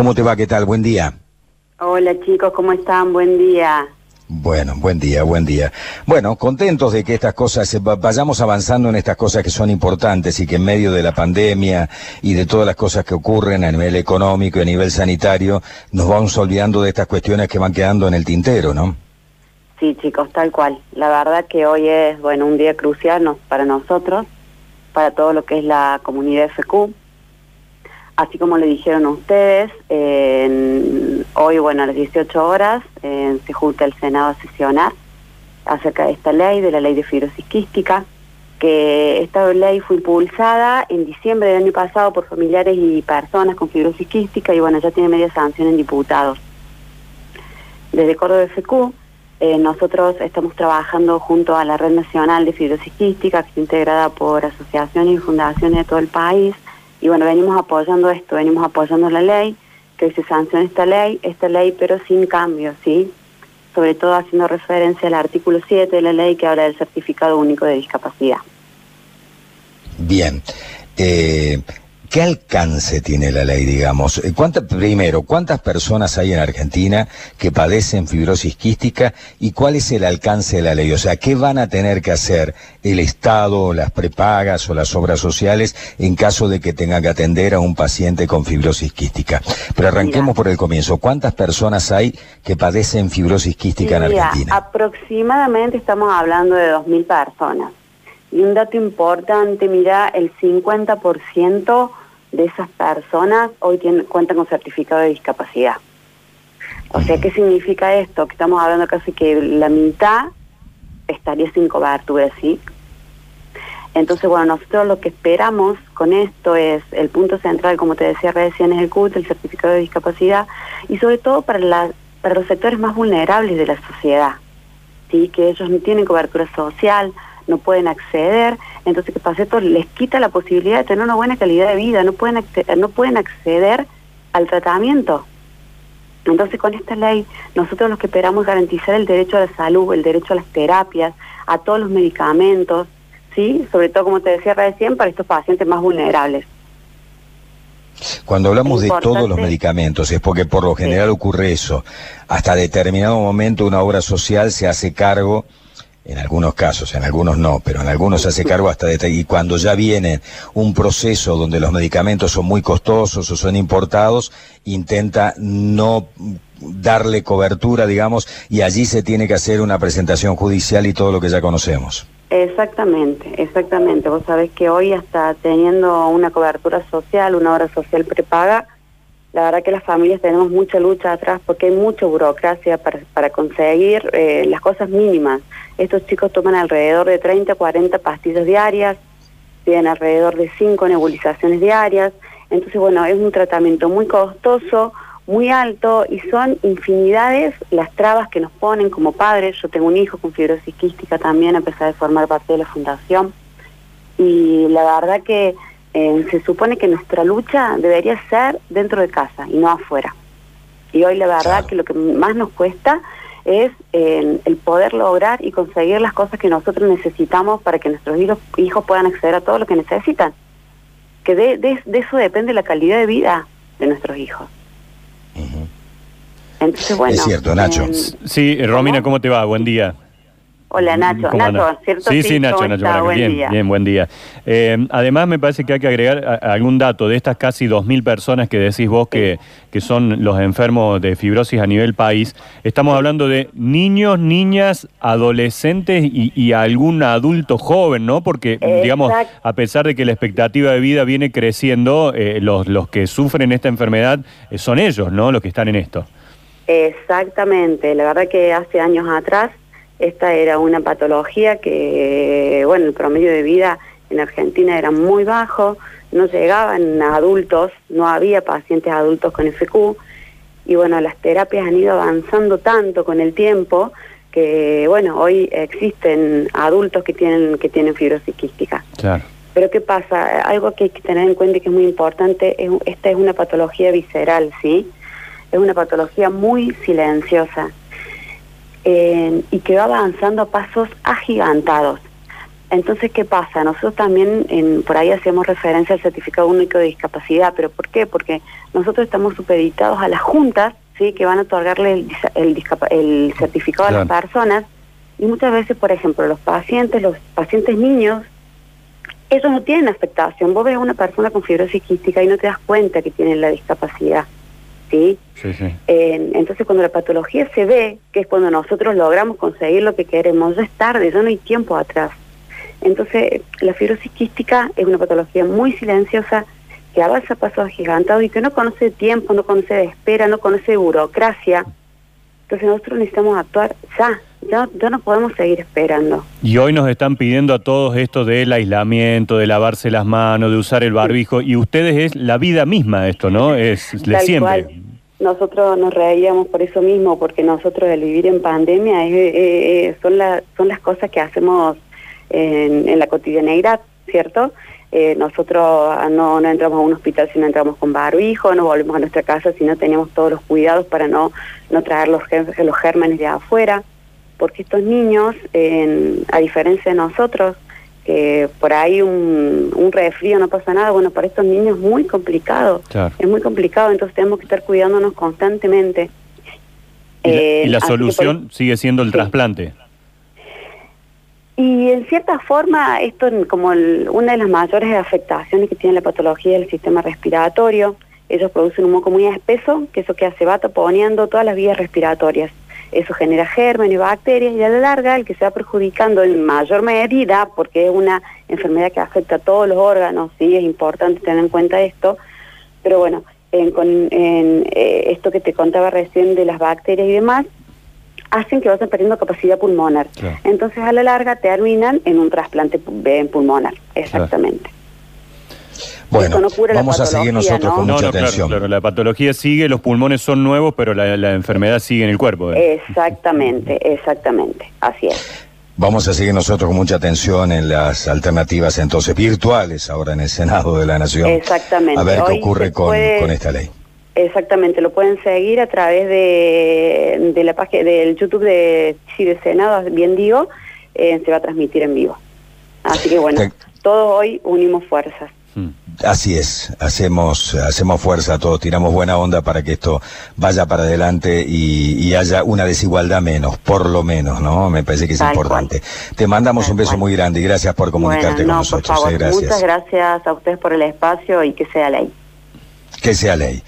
¿Cómo te va? ¿Qué tal? Buen día. Hola chicos, ¿cómo están? Buen día. Bueno, buen día, buen día. Bueno, contentos de que estas cosas, vayamos avanzando en estas cosas que son importantes y que en medio de la pandemia y de todas las cosas que ocurren a nivel económico y a nivel sanitario, nos vamos olvidando de estas cuestiones que van quedando en el tintero, ¿no? Sí, chicos, tal cual. La verdad que hoy es, bueno, un día crucial para nosotros, para todo lo que es la comunidad FQ. Así como le dijeron a ustedes, hoy, bueno, a las 18 horas se junta el Senado a sesionar acerca de esta ley, de la ley de fibrosis quística, que esta ley fue impulsada en diciembre del año pasado por familiares y personas con fibrosis quística y bueno, ya tiene media sanción en diputados. Desde Córdoba FQ eh, nosotros estamos trabajando junto a la Red Nacional de Fibrosis Quística, que está integrada por asociaciones y fundaciones de todo el país. Y bueno, venimos apoyando esto, venimos apoyando la ley, que se sancione esta ley, esta ley pero sin cambio, ¿sí? Sobre todo haciendo referencia al artículo 7 de la ley que habla del certificado único de discapacidad. Bien. Eh, ¿Qué alcance tiene la ley, digamos? Eh, ¿Cuánta, primero, ¿cuántas personas hay en Argentina que padecen fibrosis quística y cuál es el alcance de la ley? O sea, ¿qué van a tener que hacer el Estado, las prepagas o las obras sociales en caso de que tengan que atender a un paciente con fibrosis quística? Pero arranquemos por el comienzo. ¿Cuántas personas hay que padecen fibrosis quística en Argentina? Aproximadamente estamos hablando de 2.000 personas. Y un dato importante, mira, el 50% de esas personas hoy tienen, cuentan con certificado de discapacidad. O sea, ¿qué significa esto? Que estamos hablando casi que la mitad estaría sin cobertura, ¿sí? Entonces, bueno, nosotros lo que esperamos con esto es, el punto central, como te decía recién, es el CUT, el certificado de discapacidad, y sobre todo para, la, para los sectores más vulnerables de la sociedad, ¿sí? Que ellos no tienen cobertura social, no pueden acceder, entonces que pasa esto les quita la posibilidad de tener una buena calidad de vida, no pueden acceder, no pueden acceder al tratamiento. Entonces con esta ley nosotros lo que esperamos es garantizar el derecho a la salud, el derecho a las terapias, a todos los medicamentos, ¿sí? Sobre todo como te decía recién, para estos pacientes más vulnerables. Cuando hablamos de todos los medicamentos, es porque por lo general ocurre eso. Hasta determinado momento una obra social se hace cargo en algunos casos, en algunos no, pero en algunos se hace cargo hasta de... Y cuando ya viene un proceso donde los medicamentos son muy costosos o son importados, intenta no darle cobertura, digamos, y allí se tiene que hacer una presentación judicial y todo lo que ya conocemos. Exactamente, exactamente. Vos sabés que hoy hasta teniendo una cobertura social, una obra social prepaga, la verdad que las familias tenemos mucha lucha atrás porque hay mucha burocracia para, conseguir eh, las cosas mínimas. Estos chicos toman alrededor de 30 40 pastillas diarias, tienen alrededor de 5 nebulizaciones diarias. Entonces, bueno, es un tratamiento muy costoso, muy alto y son infinidades las trabas que nos ponen como padres. Yo tengo un hijo con fibrosis quística también, a pesar de formar parte de la fundación. Y la verdad que eh, se supone que nuestra lucha debería ser dentro de casa y no afuera. Y hoy la verdad que lo que más nos cuesta es eh, el poder lograr y conseguir las cosas que nosotros necesitamos para que nuestros hijos, puedan acceder a todo lo que necesitan. Que de, eso depende la calidad de vida de nuestros hijos. Entonces, bueno, es cierto, Nacho. Em, sí, Romina, ¿cómo te va? Buen día. Hola Nacho, Nacho, ¿cierto? Sí, sí, Nacho, Nacho, buen bien, día. bien, buen día. Eh, además me parece que hay que agregar algún dato de estas casi 2.000 personas que decís vos que, que son los enfermos de fibrosis a nivel país. Estamos hablando de niños, niñas, adolescentes y, algún adulto joven, ¿no? Porque, digamos, a pesar de que la expectativa de vida viene creciendo, eh, los, los que sufren esta enfermedad eh, son ellos, ¿no? Los que están en esto. Exactamente, la verdad que hace años atrás esta era una patología que, bueno, el promedio de vida en Argentina era muy bajo, no llegaban a adultos, no había pacientes adultos con FQ, y bueno, las terapias han ido avanzando tanto con el tiempo que, bueno, hoy existen adultos que tienen, que tienen fibrosis quística. Claro. Pero ¿qué pasa? Algo que hay que tener en cuenta y que es muy importante, es, esta es una patología visceral, ¿sí? Es una patología muy silenciosa y que va avanzando a pasos agigantados. Entonces, ¿qué pasa? Nosotros también en, por ahí hacemos referencia al certificado único de discapacidad, pero ¿por qué? Porque nosotros estamos supeditados a las juntas, ¿sí? Que van a otorgarle el, el, certificado a las personas y muchas veces, por ejemplo, los pacientes, los pacientes niños, ellos no tienen afectación. Vos ves a una persona con fibrosis quística y no te das cuenta que tienen la discapacidad. ¿Sí? sí, sí. entonces, cuando la patología se ve, que es cuando nosotros logramos conseguir lo que queremos, ya es tarde, ya no hay tiempo atrás. Entonces, la fibrosis quística es una patología muy silenciosa que avanza a pasos agigantados y que no conoce tiempo, no conoce de espera, no conoce burocracia. Entonces nosotros necesitamos actuar ya, ya no podemos seguir esperando. Y hoy nos están pidiendo a todos esto del aislamiento, de lavarse las manos, de usar el barbijo, y ustedes es la vida misma esto, ¿no? Es de siempre. Nosotros nos reíamos por eso mismo, porque nosotros el vivir en pandemia son, son las cosas que hacemos en, en la cotidianeidad, ¿cierto? Eh, nosotros ah, no, no, entramos a un hospital si no entramos con barbijo, no volvemos a nuestra casa si no tenemos todos los cuidados para no, no traer los, los gérmenes de afuera, porque estos niños, a diferencia de nosotros, que por ahí un, un resfrío no pasa nada, bueno, para estos niños es muy complicado, es muy complicado, entonces tenemos que estar cuidándonos constantemente. ¿Y la, eh, solución sigue siendo el trasplante? Y en cierta forma, esto como una de las mayores afectaciones que tiene la patología del sistema respiratorio, ellos producen un moco muy espeso, que eso que hace va poniendo todas las vías respiratorias. Eso genera gérmenes, bacterias y a la larga el que se va perjudicando en mayor medida, porque es una enfermedad que afecta a todos los órganos, sí, es importante tener en cuenta esto, pero bueno, en, con, en eh, esto que te contaba recién de las bacterias y demás, hacen que vayan perdiendo capacidad pulmonar. Entonces, a la larga terminan en un trasplante pulmonar, exactamente. Bueno, vamos a seguir nosotros con mucha atención. Claro, la patología sigue, los pulmones son nuevos, pero la, enfermedad sigue en el cuerpo. ¿eh? Exactamente, exactamente, así es. Vamos a seguir nosotros con mucha atención en las alternativas entonces virtuales ahora en el Senado de la Nación. Exactamente. A ver qué ocurre con esta ley. Exactamente, lo pueden seguir a través de, de la página del YouTube de Chile Senado, bien digo, eh, se va a transmitir en vivo. Así que bueno, todos hoy unimos fuerzas. Hmm. Así es, hacemos, hacemos fuerza todos, tiramos buena onda para que esto vaya para adelante y, haya una desigualdad menos, por lo menos, ¿no? Me parece que es importante. Te mandamos un beso muy grande y gracias por comunicarte con nosotros. Eh, gracias. Muchas gracias a ustedes por el espacio y que sea ley. Que sea ley.